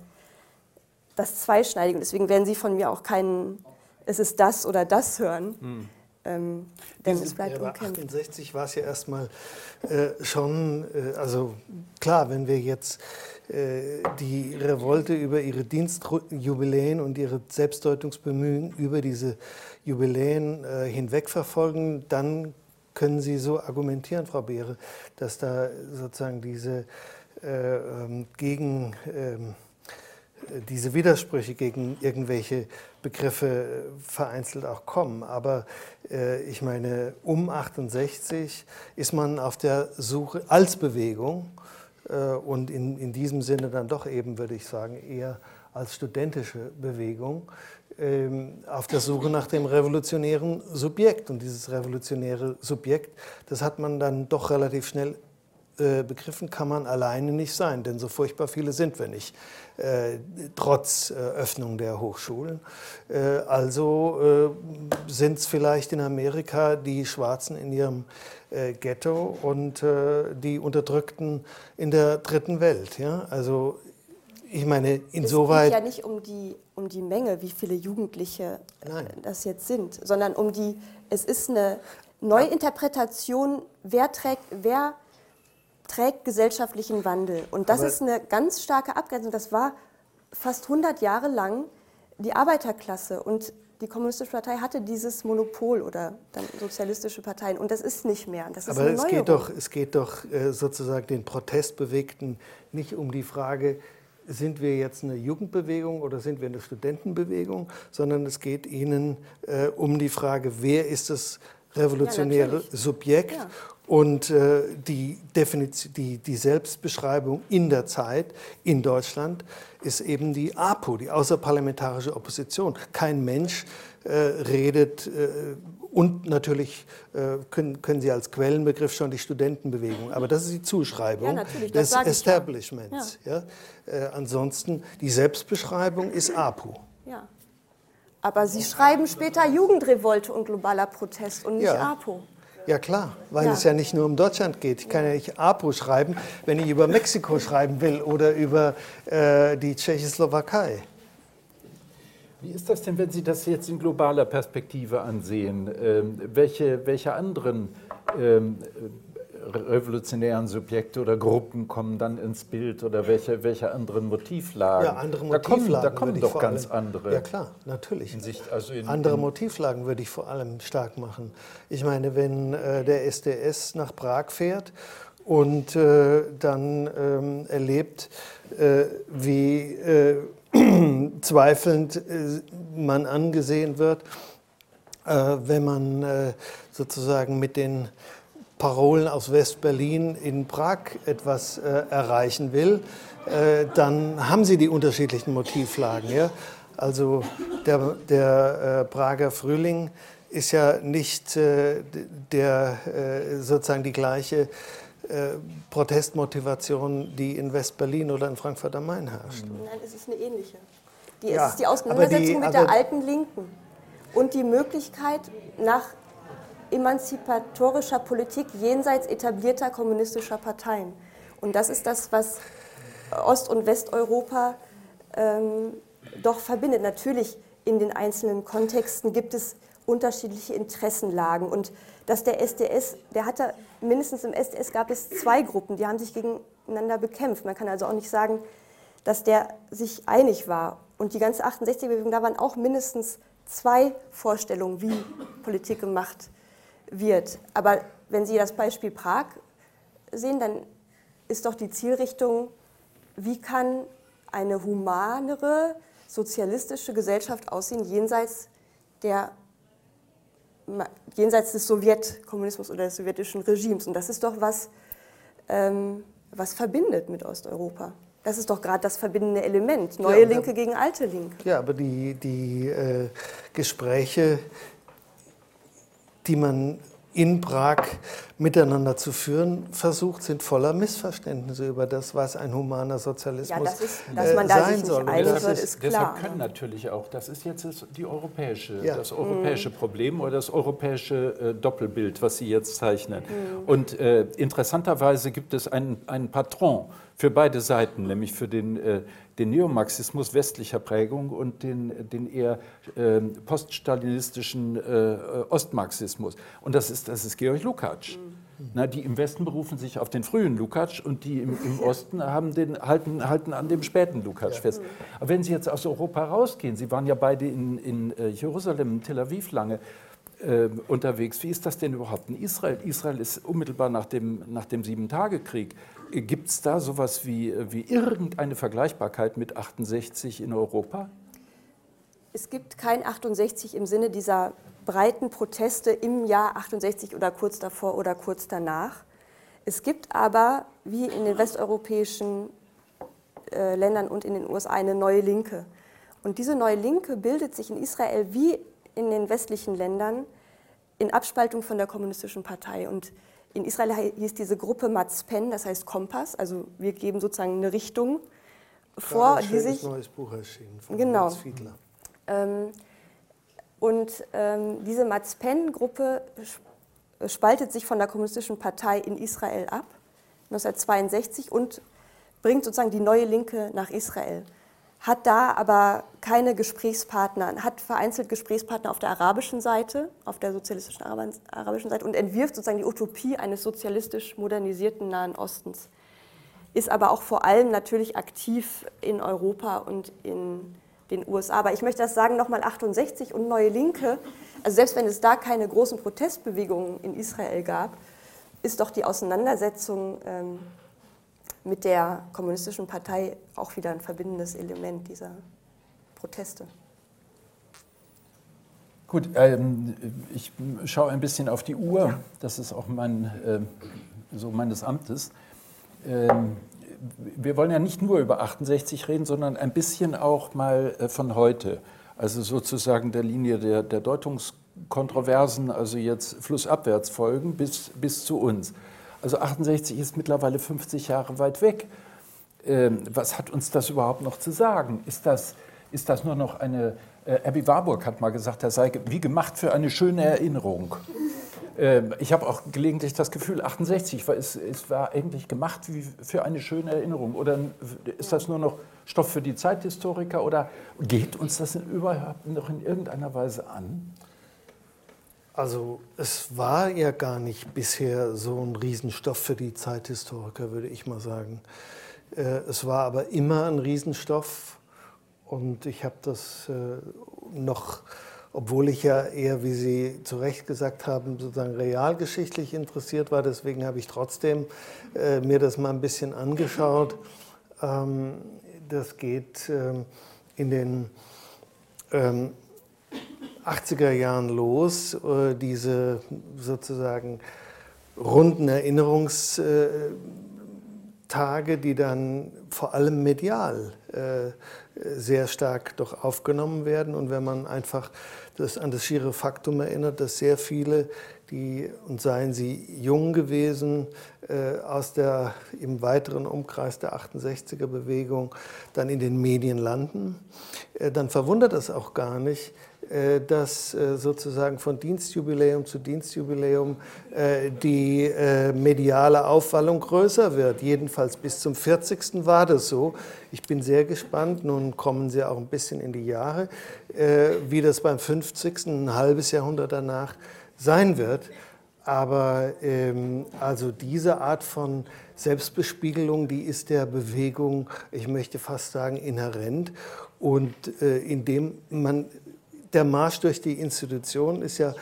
das Zweischneidige. Deswegen werden Sie von mir auch keinen, es ist das oder das hören. Ähm, denn es bleibt Ja, umkämpft. 68 war es ja erstmal äh, schon, äh, also klar, wenn wir jetzt äh, die Revolte über ihre Dienstjubiläen und ihre Selbstdeutungsbemühungen über diese Jubiläen äh, hinweg verfolgen, dann können Sie so argumentieren, Frau Beere, dass da sozusagen diese äh, ähm, gegen ähm, diese Widersprüche gegen irgendwelche Begriffe vereinzelt auch kommen. Aber äh, ich meine, um 68 ist man auf der Suche als Bewegung äh, und in, in diesem Sinne dann doch eben, würde ich sagen, eher als studentische Bewegung ähm, auf der Suche nach dem revolutionären Subjekt. Und dieses revolutionäre Subjekt, das hat man dann doch relativ schnell Begriffen kann man alleine nicht sein, denn so furchtbar viele sind wir nicht, äh, trotz äh, Öffnung der Hochschulen. Äh, also äh, sind es vielleicht in Amerika die Schwarzen in ihrem äh, Ghetto und die Unterdrückten in der dritten Welt. Ja? Also ich meine, insoweit. Es geht ja nicht um die, um die Menge, wie viele Jugendliche Nein. das jetzt sind, sondern um die, es ist eine Neuinterpretation, wer trägt, wer trägt gesellschaftlichen Wandel. Und das Aber ist eine ganz starke Abgrenzung. Das war fast 100 Jahre lang die Arbeiterklasse und die Kommunistische Partei hatte dieses Monopol oder dann sozialistische Parteien und das ist nicht mehr. Das Aber es geht, doch, es geht doch äh, sozusagen den Protestbewegten nicht um die Frage, sind wir jetzt eine Jugendbewegung oder sind wir eine Studentenbewegung, sondern es geht ihnen äh, um die Frage, wer ist das revolutionäre ja, Subjekt ja. Und äh, die, die, die, Selbstbeschreibung in der Zeit in Deutschland ist eben die APO, die außerparlamentarische Opposition. Kein Mensch äh, redet äh, und natürlich äh, können, können, Sie als Quellenbegriff schon die Studentenbewegung, aber das ist die Zuschreibung ja, des Establishments. Ja. Ja? Äh, ansonsten die Selbstbeschreibung ist APO. Ja. Aber Sie schreiben später Jugendrevolte und globaler Protest und nicht APO. Ja klar, weil ja. es ja nicht nur um Deutschland geht. Ich kann ja nicht APO schreiben, wenn ich über Mexiko schreiben will oder über äh, die Tschechoslowakei. Wie ist das denn, wenn Sie das jetzt in globaler Perspektive ansehen? Ähm, welche, welche anderen ähm, revolutionären Subjekte oder Gruppen kommen dann ins Bild oder welche, welche anderen Motivlagen? Ja, andere Motivlagen. Da kommen, da kommen doch ganz allem, andere. Ja, klar, natürlich. In Sicht, also in, andere Motivlagen würde ich vor allem stark machen. Ich meine, wenn äh, der SDS nach Prag fährt und äh, dann ähm, erlebt, äh, wie äh, zweifelnd äh, man angesehen wird, äh, wenn man sozusagen mit den Parolen aus West-Berlin in Prag etwas äh, erreichen will, äh, dann haben sie die unterschiedlichen Motivlagen. Ja? Also der, der äh, Prager Frühling ist ja nicht äh, der, äh, sozusagen die gleiche äh, Protestmotivation, die in West-Berlin oder in Frankfurt am Main herrscht. Nein, es ist eine ähnliche. Die, ja, es ist die Auseinandersetzung die, mit der alten Linken und die Möglichkeit, nach emanzipatorischer Politik jenseits etablierter kommunistischer Parteien. Und das ist das, was Ost- und Westeuropa ähm, doch verbindet. Natürlich in den einzelnen Kontexten gibt es unterschiedliche Interessenlagen. Und dass der SDS, der hatte, mindestens im SDS gab es zwei Gruppen, die haben sich gegeneinander bekämpft. Man kann also auch nicht sagen, dass der sich einig war. Und die ganze 68er-Bewegung, da waren auch mindestens zwei Vorstellungen, wie Politik gemacht wird. Aber wenn Sie das Beispiel Prag sehen, dann ist doch die Zielrichtung, wie kann eine humanere, sozialistische Gesellschaft aussehen, jenseits, der, jenseits des Sowjetkommunismus oder des sowjetischen Regimes. Und das ist doch was, ähm, was verbindet mit Osteuropa. Das ist doch gerade das verbindende Element, neue ja, Linke gegen alte Linke. Ja, aber die, die äh, Gespräche die man in Prag miteinander zu führen versucht, sind voller Missverständnisse über das, was ein humaner Sozialismus ja, das ist, dass äh, man da sein soll. Nicht einig wird, ist klar. Deshalb können natürlich auch, das ist jetzt die europäische, ja. das europäische mhm. Problem oder das europäische äh, Doppelbild, was Sie jetzt zeichnen. Mhm. Und äh, interessanterweise gibt es einen, einen Patron für beide Seiten, nämlich für den äh, den Neomarxismus westlicher Prägung und den, den eher äh, poststalinistischen äh, Ostmarxismus. Und das ist, das ist Georg Lukács. Mhm. Na, die im Westen berufen sich auf den frühen Lukács und die im, im Osten haben den, halten, halten an dem späten Lukács ja. fest. Aber wenn Sie jetzt aus Europa rausgehen, Sie waren ja beide in, in äh, Jerusalem, Tel Aviv lange, äh, unterwegs. Wie ist das denn überhaupt in Israel? Israel ist unmittelbar nach dem, nach dem Sieben-Tage-Krieg Gibt es da sowas wie, wie irgendeine Vergleichbarkeit mit 68 in Europa? Es gibt kein 68 im Sinne dieser breiten Proteste im Jahr 68 oder kurz davor oder kurz danach. Es gibt aber, wie in den westeuropäischen äh, Ländern und in den USA, eine neue Linke. Und diese neue Linke bildet sich in Israel wie in den westlichen Ländern in Abspaltung von der kommunistischen Partei. Und In Israel hieß diese Gruppe Matzpen, das heißt Kompass, also wir geben sozusagen eine Richtung vor, ein die sich. neues Buch erschienen von Genau. Max Fiedler. Ähm, und ähm, diese Matzpen-Gruppe sp- spaltet sich von der Kommunistischen Partei in Israel ab, 1962, und bringt sozusagen die neue Linke nach Israel. Hat da aber keine Gesprächspartner, hat vereinzelt Gesprächspartner auf der arabischen Seite, auf der sozialistischen Arab- arabischen Seite und entwirft sozusagen die Utopie eines sozialistisch modernisierten Nahen Ostens. Ist aber auch vor allem natürlich aktiv in Europa und in den USA. Aber ich möchte das sagen, nochmal 68 und Neue Linke, also selbst wenn es da keine großen Protestbewegungen in Israel gab, ist doch die Auseinandersetzung ähm, mit der kommunistischen Partei auch wieder ein verbindendes Element dieser Proteste. Gut, ähm, ich schaue ein bisschen auf die Uhr. Das ist auch mein, äh, so meines Amtes. Ähm, wir wollen ja nicht nur über 68 reden, sondern ein bisschen auch mal äh, von heute. Also sozusagen der Linie der, der Deutungskontroversen, also jetzt flussabwärts folgen bis, bis zu uns. Also 68 ist mittlerweile 50 Jahre weit weg. Ähm, was hat uns das überhaupt noch zu sagen? Ist das, ist das nur noch eine, äh, Abby Warburg hat mal gesagt, er sei wie gemacht für eine schöne Erinnerung. Ähm, ich habe auch gelegentlich das Gefühl, 68 war, es, es war eigentlich gemacht wie für eine schöne Erinnerung. Oder ist das nur noch Stoff für die Zeithistoriker oder geht uns das überhaupt noch in irgendeiner Weise an? Also es war ja gar nicht bisher so ein Riesenstoff für die Zeithistoriker, würde ich mal sagen. Äh, Es war aber immer ein Riesenstoff und ich habe das äh, noch, obwohl ich ja eher, wie Sie zu Recht gesagt haben, sozusagen realgeschichtlich interessiert war, deswegen habe ich trotzdem äh, mir das mal ein bisschen angeschaut. Ähm, Das geht ähm, in den ähm, 80er Jahren los, äh, diese sozusagen runden Erinnerungstage, die dann vor allem medial äh, sehr stark doch aufgenommen werden. Und wenn man einfach das, an das schiere Faktum erinnert, dass sehr viele, die, und seien sie jung gewesen, äh, aus der im weiteren Umkreis der 68er Bewegung dann in den Medien landen, äh, dann verwundert das auch gar nicht, äh, dass äh, sozusagen von Dienstjubiläum zu Dienstjubiläum äh, die äh, mediale Aufwallung größer wird. Jedenfalls bis zum 40. war das so. Ich bin sehr gespannt, nun kommen Sie auch ein bisschen in die Jahre, wie das beim 50. ein halbes Jahrhundert danach sein wird. Aber ähm, also diese Art von Selbstbespiegelung, die ist der Bewegung, ich möchte fast sagen, inhärent. Und äh, indem man, der Marsch durch die Institutionen ist ja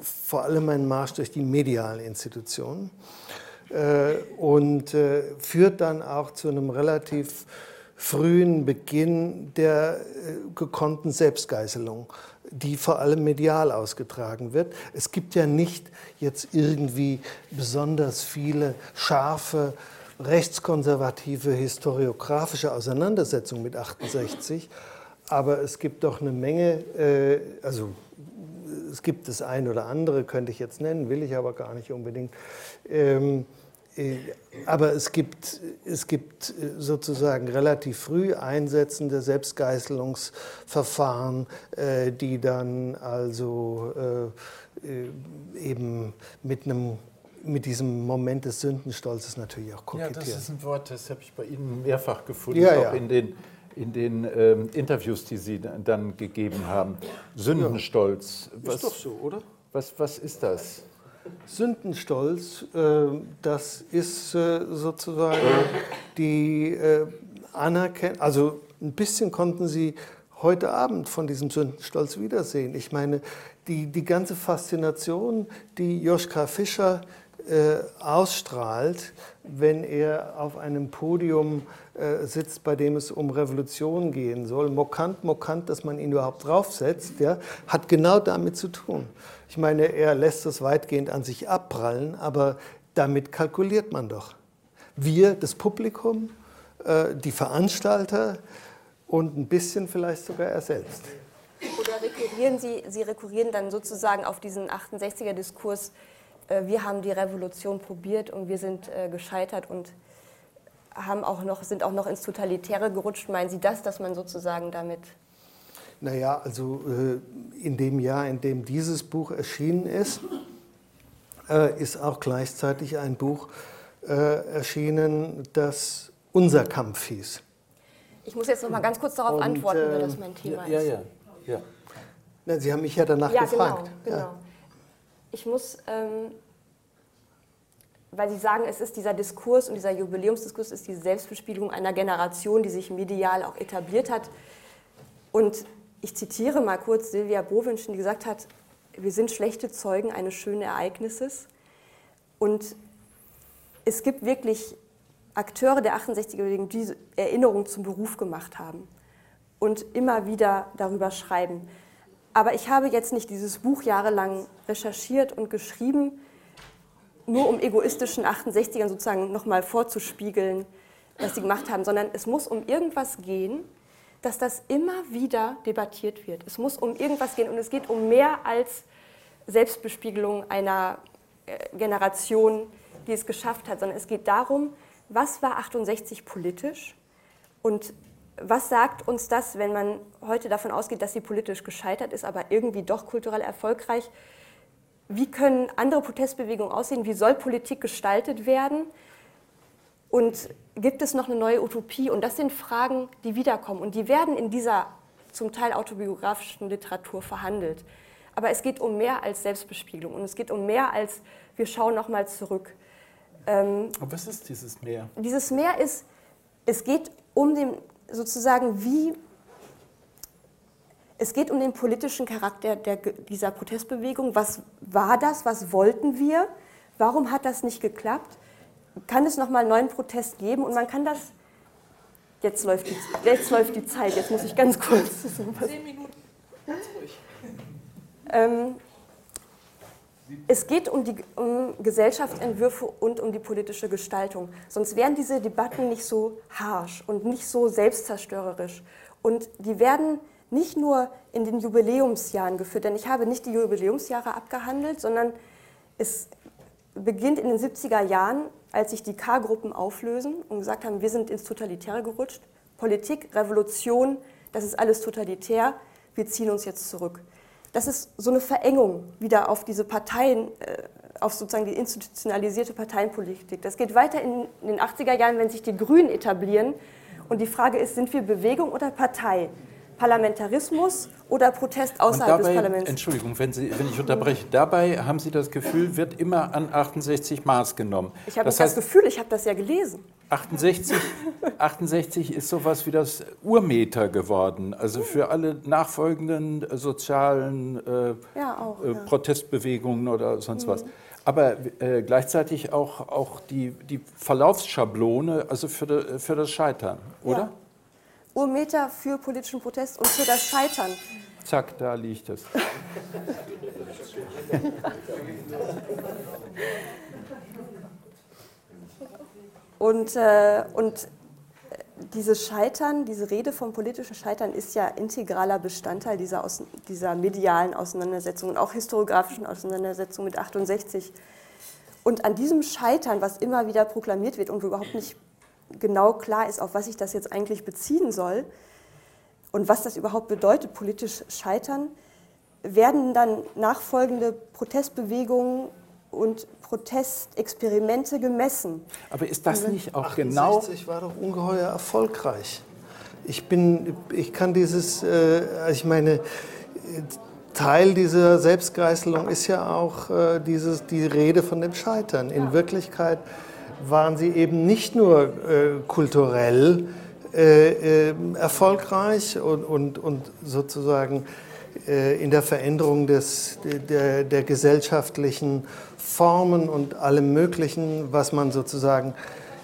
vor allem ein Marsch durch die medialen Institutionen äh, und äh, führt dann auch zu einem relativ frühen Beginn der äh, gekonnten Selbstgeißelung, die vor allem medial ausgetragen wird. Es gibt ja nicht jetzt irgendwie besonders viele scharfe rechtskonservative historiografische Auseinandersetzungen mit 68, aber es gibt doch eine Menge, äh, also es gibt das ein oder andere, könnte ich jetzt nennen, will ich aber gar nicht unbedingt. Ähm, äh, aber es gibt, es gibt äh, sozusagen relativ früh einsetzende Selbstgeißelungsverfahren, äh, die dann also äh, äh, eben mit einem mit diesem Moment des Sündenstolzes natürlich auch Ja, kokettieren. das ist ein Wort, das habe ich bei Ihnen mehrfach gefunden, Ja, auch ja. in den, in den ähm, Interviews, die Sie dann gegeben haben. Sündenstolz. Was, ist doch so, oder? Was, was ist das? Sündenstolz, äh, das ist äh, sozusagen die äh, Anerkennung, also ein bisschen konnten Sie heute Abend von diesem Sündenstolz wiedersehen. Ich meine, die, die ganze Faszination, die Joschka Fischer äh, ausstrahlt, wenn er auf einem Podium sitzt, bei dem es um Revolution gehen soll. Mokant, mokant, dass man ihn überhaupt draufsetzt, ja, hat genau damit zu tun. Ich meine, er lässt es weitgehend an sich abprallen, aber damit kalkuliert man doch. Wir, das Publikum, äh, die Veranstalter und ein bisschen vielleicht sogar er selbst. Oder rekurrieren Sie, Sie rekurrieren dann sozusagen auf diesen 68er-Diskurs äh, wir haben die Revolution probiert und wir sind äh, gescheitert und haben auch noch, sind auch noch ins Totalitäre gerutscht. Meinen Sie das, dass man sozusagen damit naja, also äh, in dem Jahr, in dem dieses Buch erschienen ist, äh, ist auch gleichzeitig ein Buch äh, erschienen, das Unser Kampf hieß. Ich muss jetzt noch mal ganz kurz darauf Und, antworten, weil das mein Thema ja, ist. Ja, ja, ja. Na, Sie haben mich ja danach ja, gefragt. Genau, genau. Ja. Ich muss, ähm, weil Sie sagen, es ist dieser Diskurs und dieser Jubiläumsdiskurs ist die Selbstbespiegelung einer Generation, die sich medial auch etabliert hat. Und ich zitiere mal kurz Silvia Bowenschen, die gesagt hat, wir sind schlechte Zeugen eines schönen Ereignisses. Und es gibt wirklich Akteure der 68er-Bewegung, die diese Erinnerung zum Beruf gemacht haben und immer wieder darüber schreiben. Aber ich habe jetzt nicht dieses Buch jahrelang recherchiert und geschrieben, nur um egoistischen 68ern sozusagen nochmal vorzuspiegeln, was sie gemacht haben, sondern es muss um irgendwas gehen, dass das immer wieder debattiert wird. Es muss um irgendwas gehen und es geht um mehr als Selbstbespiegelung einer äh, Generation, die es geschafft hat, sondern es geht darum, was war 68 politisch und was sagt uns das, wenn man heute davon ausgeht, dass sie politisch gescheitert ist, aber irgendwie doch kulturell erfolgreich? Wie können andere Protestbewegungen aussehen? Wie soll Politik gestaltet werden? Und gibt es noch eine neue Utopie? Und das sind Fragen, die wiederkommen. Und die werden in dieser zum Teil autobiografischen Literatur verhandelt. Aber es geht um mehr als Selbstbespiegelung. Und es geht um mehr als, wir schauen nochmal zurück. Ähm, was ist dieses Meer? Dieses Meer ist, es geht um den, sozusagen wie, es geht um den politischen Charakter der, dieser Protestbewegung. Was war das? Was wollten wir? Warum hat das nicht geklappt? kann es nochmal einen neuen Protest geben und man kann das. Jetzt läuft die, jetzt läuft die Zeit, jetzt muss ich ganz kurz. Zehn Minuten, ganz ruhig. Ähm, es geht um die um Gesellschaftsentwürfe und um die politische Gestaltung. Sonst wären diese Debatten nicht so harsch und nicht so selbstzerstörerisch. Und die werden nicht nur in den Jubiläumsjahren geführt, denn ich habe nicht die Jubiläumsjahre abgehandelt, sondern es beginnt in den 70er Jahren als sich die K-Gruppen auflösen und gesagt haben, wir sind ins Totalitäre gerutscht. Politik, Revolution, das ist alles totalitär, wir ziehen uns jetzt zurück. Das ist so eine Verengung wieder auf diese Parteien, äh, auf sozusagen die institutionalisierte Parteienpolitik. Das geht weiter in den 80er Jahren, wenn sich die Grünen etablieren. Und die Frage ist, sind wir Bewegung oder Partei? Parlamentarismus oder Protest außerhalb dabei, des Parlaments? Entschuldigung, wenn, Sie, wenn ich unterbreche. Dabei haben Sie das Gefühl, wird immer an 68 Maß genommen. Ich habe das, das Gefühl, ich habe das ja gelesen. 68, 68 ist sowas wie das Urmeter geworden, also für alle nachfolgenden sozialen äh, ja, auch, äh, ja. Protestbewegungen oder sonst mhm. was. Aber äh, gleichzeitig auch, auch die, die Verlaufsschablone, also für, de, für das Scheitern, oder? Urmeter für politischen Protest und für das Scheitern. Zack, da liegt es. und, äh, und dieses Scheitern, diese Rede vom politischen Scheitern ist ja integraler Bestandteil dieser, aus, dieser medialen Auseinandersetzung und auch historiografischen Auseinandersetzung mit 68. Und an diesem Scheitern, was immer wieder proklamiert wird und überhaupt nicht genau klar ist, auf was sich das jetzt eigentlich beziehen soll und was das überhaupt bedeutet, politisch scheitern, werden dann nachfolgende Protestbewegungen und Protestexperimente gemessen. Aber ist das nicht auch 68 genau... 68 war doch ungeheuer erfolgreich. Ich, bin, ich kann dieses, äh, ich meine, Teil dieser Selbstgeißelung ist ja auch äh, dieses, die Rede von dem Scheitern. In ja. Wirklichkeit waren sie eben nicht nur äh, kulturell äh, äh, erfolgreich und, und, und sozusagen äh, in der Veränderung des, der, der gesellschaftlichen Formen und allem Möglichen, was man sozusagen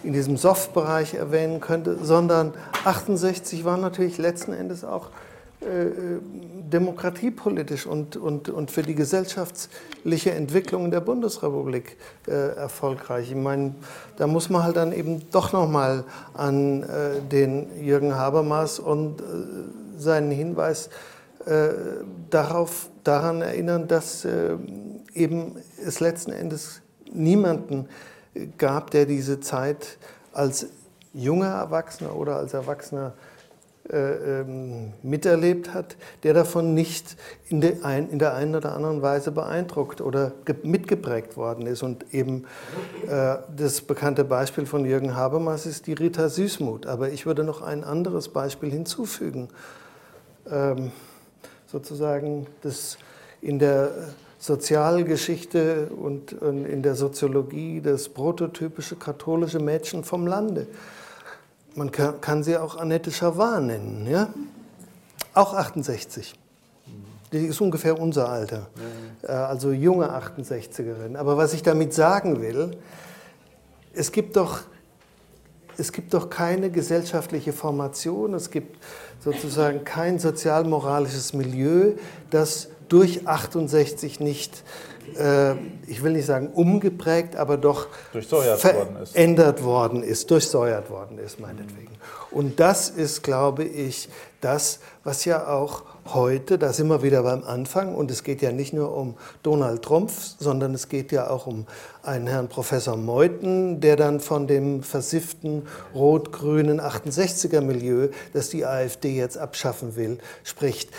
in diesem Soft-Bereich erwähnen könnte, sondern 68 war natürlich letzten Endes auch demokratiepolitisch und, und, und für die gesellschaftliche Entwicklung in der Bundesrepublik äh, erfolgreich. Ich meine, da muss man halt dann eben doch nochmal an äh, den Jürgen Habermas und äh, seinen Hinweis äh, darauf, daran erinnern, dass äh, eben es letzten Endes niemanden gab, der diese Zeit als junger Erwachsener oder als Erwachsener äh, miterlebt hat, der davon nicht in der, ein, in der einen oder anderen Weise beeindruckt oder mitgeprägt worden ist. Und eben äh, das bekannte Beispiel von Jürgen Habermas ist die Rita Süßmuth. Aber ich würde noch ein anderes Beispiel hinzufügen. Ähm, sozusagen das in der Sozialgeschichte und in der Soziologie das prototypische katholische Mädchen vom Lande. Man kann, kann sie auch Annette Chavard nennen, ja? Auch 68. Die ist ungefähr unser Alter, äh, also junge 68erin. Aber was ich damit sagen will, es gibt doch, es gibt doch keine gesellschaftliche Formation, es gibt sozusagen kein sozialmoralisches Milieu, das durch 68 nicht äh, ich will nicht sagen umgeprägt, aber doch verändert worden ist, durchsäuert worden ist, meinetwegen. Und das ist, glaube ich, das, was ja auch heute, da sind wir wieder beim Anfang, und es geht ja nicht nur um Donald Trump, sondern es geht ja auch um einen Herrn Professor Meuthen, der dann von dem versifften rot-grünen 68er-Milieu, das die AfD jetzt abschaffen will, spricht.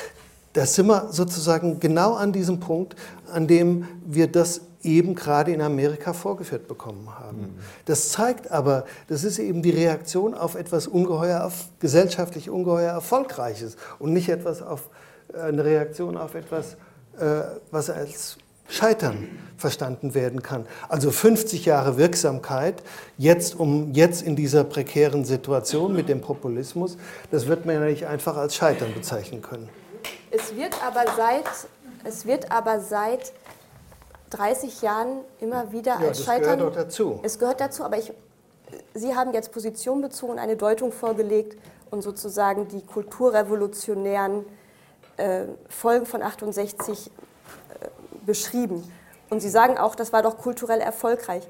Da sind wir sozusagen genau an diesem Punkt, an dem wir das eben gerade in Amerika vorgeführt bekommen haben. Mhm. Das zeigt aber, das ist eben die Reaktion auf etwas ungeheuer, auf gesellschaftlich ungeheuer Erfolgreiches und nicht etwas auf äh, eine Reaktion auf etwas, äh, was als Scheitern verstanden werden kann. Also 50 Jahre Wirksamkeit, jetzt, um, jetzt in dieser prekären Situation mit dem Populismus, das wird man ja nicht einfach als Scheitern bezeichnen können. Es wird aber seit, es wird aber seit 30 Jahren immer wieder ja, als das Scheitern. gehört doch dazu. Es gehört dazu, aber ich, Sie haben jetzt Position bezogen, eine Deutung vorgelegt und sozusagen die kulturrevolutionären äh, Folgen von 68 äh, beschrieben. Und Sie sagen auch, das war doch kulturell erfolgreich.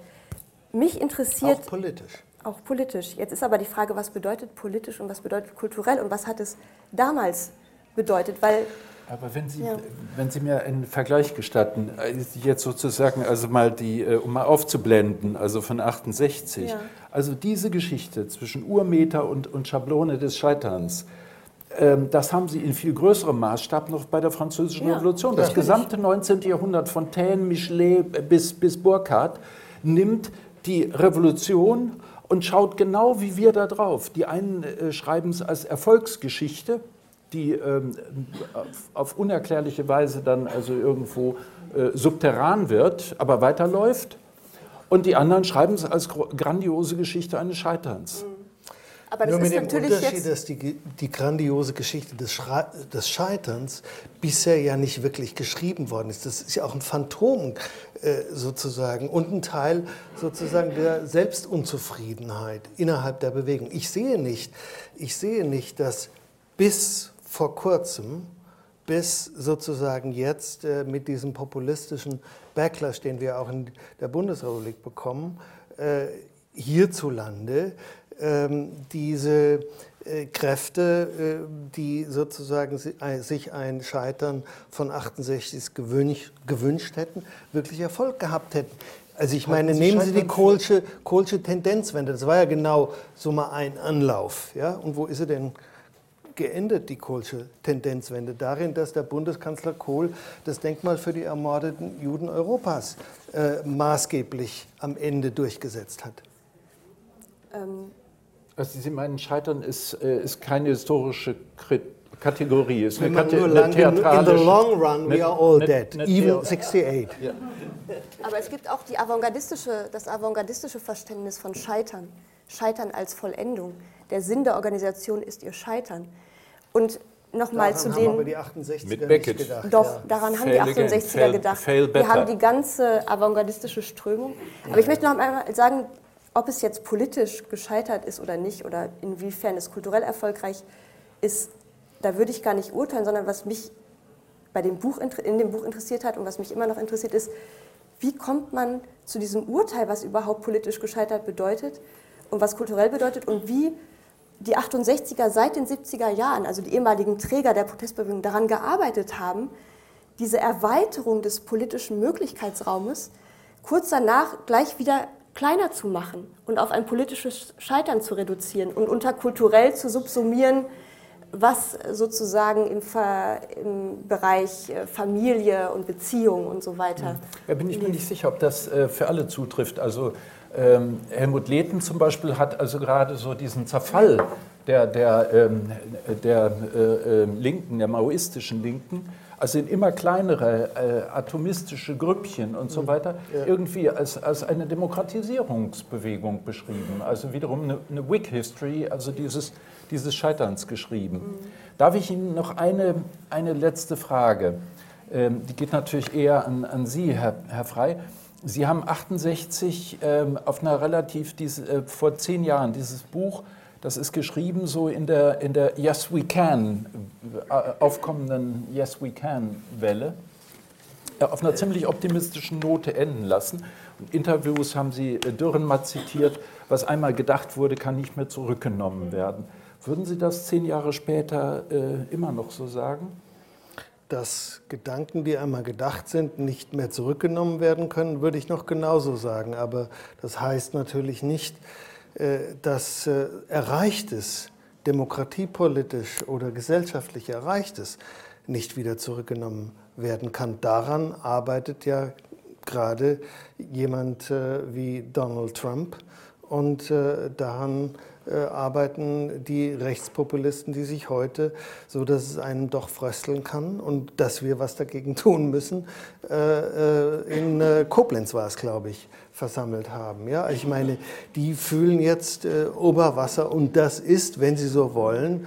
Mich interessiert. Auch politisch. Auch politisch. Jetzt ist aber die Frage, was bedeutet politisch und was bedeutet kulturell und was hat es damals bedeutet, weil aber wenn Sie, ja. wenn Sie mir einen Vergleich gestatten, äh, jetzt sozusagen, also mal die, äh, um mal aufzublenden, also von 68, ja. also diese Geschichte zwischen Urmeter und, und Schablone des Scheiterns, ähm, das haben Sie in viel größerem Maßstab noch bei der Französischen ja. Revolution. Das gesamte 19. Jahrhundert, von Taine, Michelet bis, bis Burckhardt, nimmt die Revolution und schaut genau wie wir da drauf. Die einen äh, schreiben es als Erfolgsgeschichte, die ähm, auf unerklärliche Weise dann also irgendwo äh, subterran wird, aber weiterläuft. Und die anderen schreiben es als grandiose Geschichte eines Scheiterns. Mhm. Aber Nur mit dem Unterschied, dass die, die grandiose Geschichte des, des, Scheiterns bisher ja nicht wirklich geschrieben worden ist. Das ist ja auch ein Phantom äh, sozusagen und ein Teil sozusagen der Selbstunzufriedenheit innerhalb der Bewegung. Ich sehe nicht, ich sehe nicht, dass bis vor kurzem bis sozusagen jetzt äh, mit diesem populistischen Backlash, den wir auch in der Bundesrepublik bekommen, äh, hierzulande ähm, diese äh, Kräfte, äh, die sozusagen sich ein Scheitern von 68 gewünscht, gewünscht hätten, wirklich Erfolg gehabt hätten. Also ich meine, nehmen Sie die Kohlsche, Kohlsche Tendenzwende, das war ja genau so mal ein Anlauf. Ja? Und wo ist sie denn geendet, die Kohlsche Tendenzwende, darin, dass der Bundeskanzler Kohl das Denkmal für die ermordeten Juden Europas äh, maßgeblich am Ende durchgesetzt hat. Ähm. Also Sie meinen, Scheitern ist, äh, ist keine historische Kritik. Kategorie ist eine, Kate nur lang In the long run, we are all dead, even 68. Ja. Aber es gibt auch die avantgardistische, das avantgardistische Verständnis von Scheitern. Scheitern als Vollendung. Der Sinn der Organisation ist ihr Scheitern. Und nochmal zu den. Aber die 68er mit Beckett. Gedacht, Doch, ja. daran haben die 68er fail, gedacht. Fail Wir haben die ganze avantgardistische Strömung. Aber ich möchte noch einmal sagen, ob es jetzt politisch gescheitert ist oder nicht, oder inwiefern es kulturell erfolgreich ist, da würde ich gar nicht urteilen, sondern was mich bei dem Buch, in dem Buch interessiert hat und was mich immer noch interessiert ist, wie kommt man zu diesem Urteil, was überhaupt politisch gescheitert bedeutet und was kulturell bedeutet und wie die 68er seit den 70er Jahren, also die ehemaligen Träger der Protestbewegung, daran gearbeitet haben, diese Erweiterung des politischen Möglichkeitsraumes kurz danach gleich wieder kleiner zu machen und auf ein politisches Scheitern zu reduzieren und unter kulturell zu subsumieren, was sozusagen im, Ver, im, Bereich äh, Familie und Beziehung und so weiter. Ja, bin ich mir nicht sicher, ob das äh, für alle zutrifft. Also ähm, Helmut Lehten zum Beispiel hat also gerade so diesen Zerfall der, der, ähm, der äh, äh, Linken, der maoistischen Linken, also in immer kleinere äh, atomistische Grüppchen und so mhm. weiter, ja. irgendwie als, als eine Demokratisierungsbewegung beschrieben. Also wiederum eine, eine Whig History, also dieses, dieses Scheiterns geschrieben. Mhm. Darf ich Ihnen noch eine, eine letzte Frage? Ähm, die geht natürlich eher an, an Sie, Herr, Herr Frey. Sie haben 68 ähm, auf einer relativ, diese, äh, vor zehn Jahren dieses Buch das ist geschrieben so in der, in der Yes We Can, äh, aufkommenden Yes We Can Welle, äh, auf einer ziemlich optimistischen Note enden lassen. Und Interviews haben Sie äh, Dürrenmatt zitiert, was einmal gedacht wurde, kann nicht mehr zurückgenommen werden. Würden Sie das zehn Jahre später äh, immer noch so sagen? Dass Gedanken, die einmal gedacht sind, nicht mehr zurückgenommen werden können, würde ich noch genauso sagen. Aber das heißt natürlich nicht, äh, dass äh, Erreichtes, demokratiepolitisch oder gesellschaftlich Erreichtes, nicht wieder zurückgenommen werden kann. Daran arbeitet ja gerade jemand äh, wie Donald Trump und daran arbeiten die Rechtspopulisten, die sich heute, so dass es einem doch frösteln kann und dass wir was dagegen tun müssen, in Koblenz war es, glaube ich, versammelt haben. Ja, ich meine, die fühlen jetzt äh, Oberwasser und das ist, wenn Sie so wollen,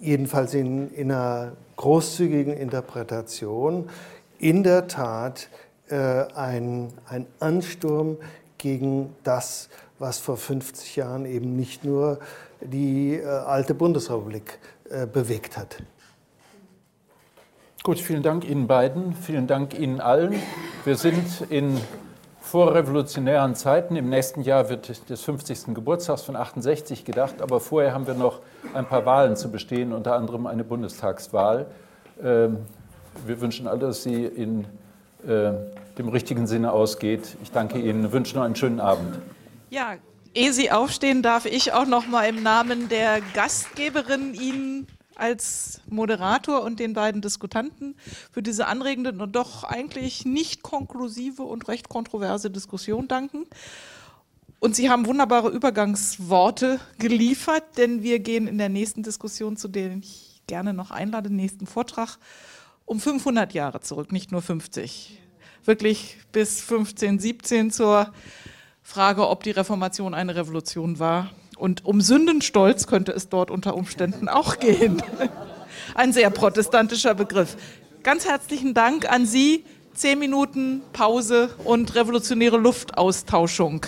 jedenfalls in, in einer großzügigen Interpretation, in der Tat äh, ein, ein Ansturm gegen das, was vor 50 Jahren eben nicht nur die äh, alte Bundesrepublik äh, bewegt hat. Gut, vielen Dank Ihnen beiden, vielen Dank Ihnen allen. Wir sind in vorrevolutionären Zeiten. Im nächsten Jahr wird des 50. Geburtstags von 68 gedacht, aber vorher haben wir noch ein paar Wahlen zu bestehen, unter anderem eine Bundestagswahl. Ähm, wir wünschen alle, dass sie in äh, dem richtigen Sinne ausgeht. Ich danke Ihnen, wünsche noch einen schönen Abend. Ja, ehe Sie aufstehen, darf ich auch noch mal im Namen der Gastgeberin Ihnen als Moderator und den beiden Diskutanten für diese anregende und doch eigentlich nicht konklusive und recht kontroverse Diskussion danken. Und Sie haben wunderbare Übergangsworte geliefert, denn wir gehen in der nächsten Diskussion, zu der ich gerne noch einlade, nächsten Vortrag, um 500 Jahre zurück, nicht nur 50. Wirklich bis 15, 17 zur Frage, ob die Reformation eine Revolution war und um Sündenstolz könnte es dort unter Umständen auch gehen. Ein sehr protestantischer Begriff. Ganz herzlichen Dank an Sie. Zehn Minuten Pause und revolutionäre Luftaustauschung.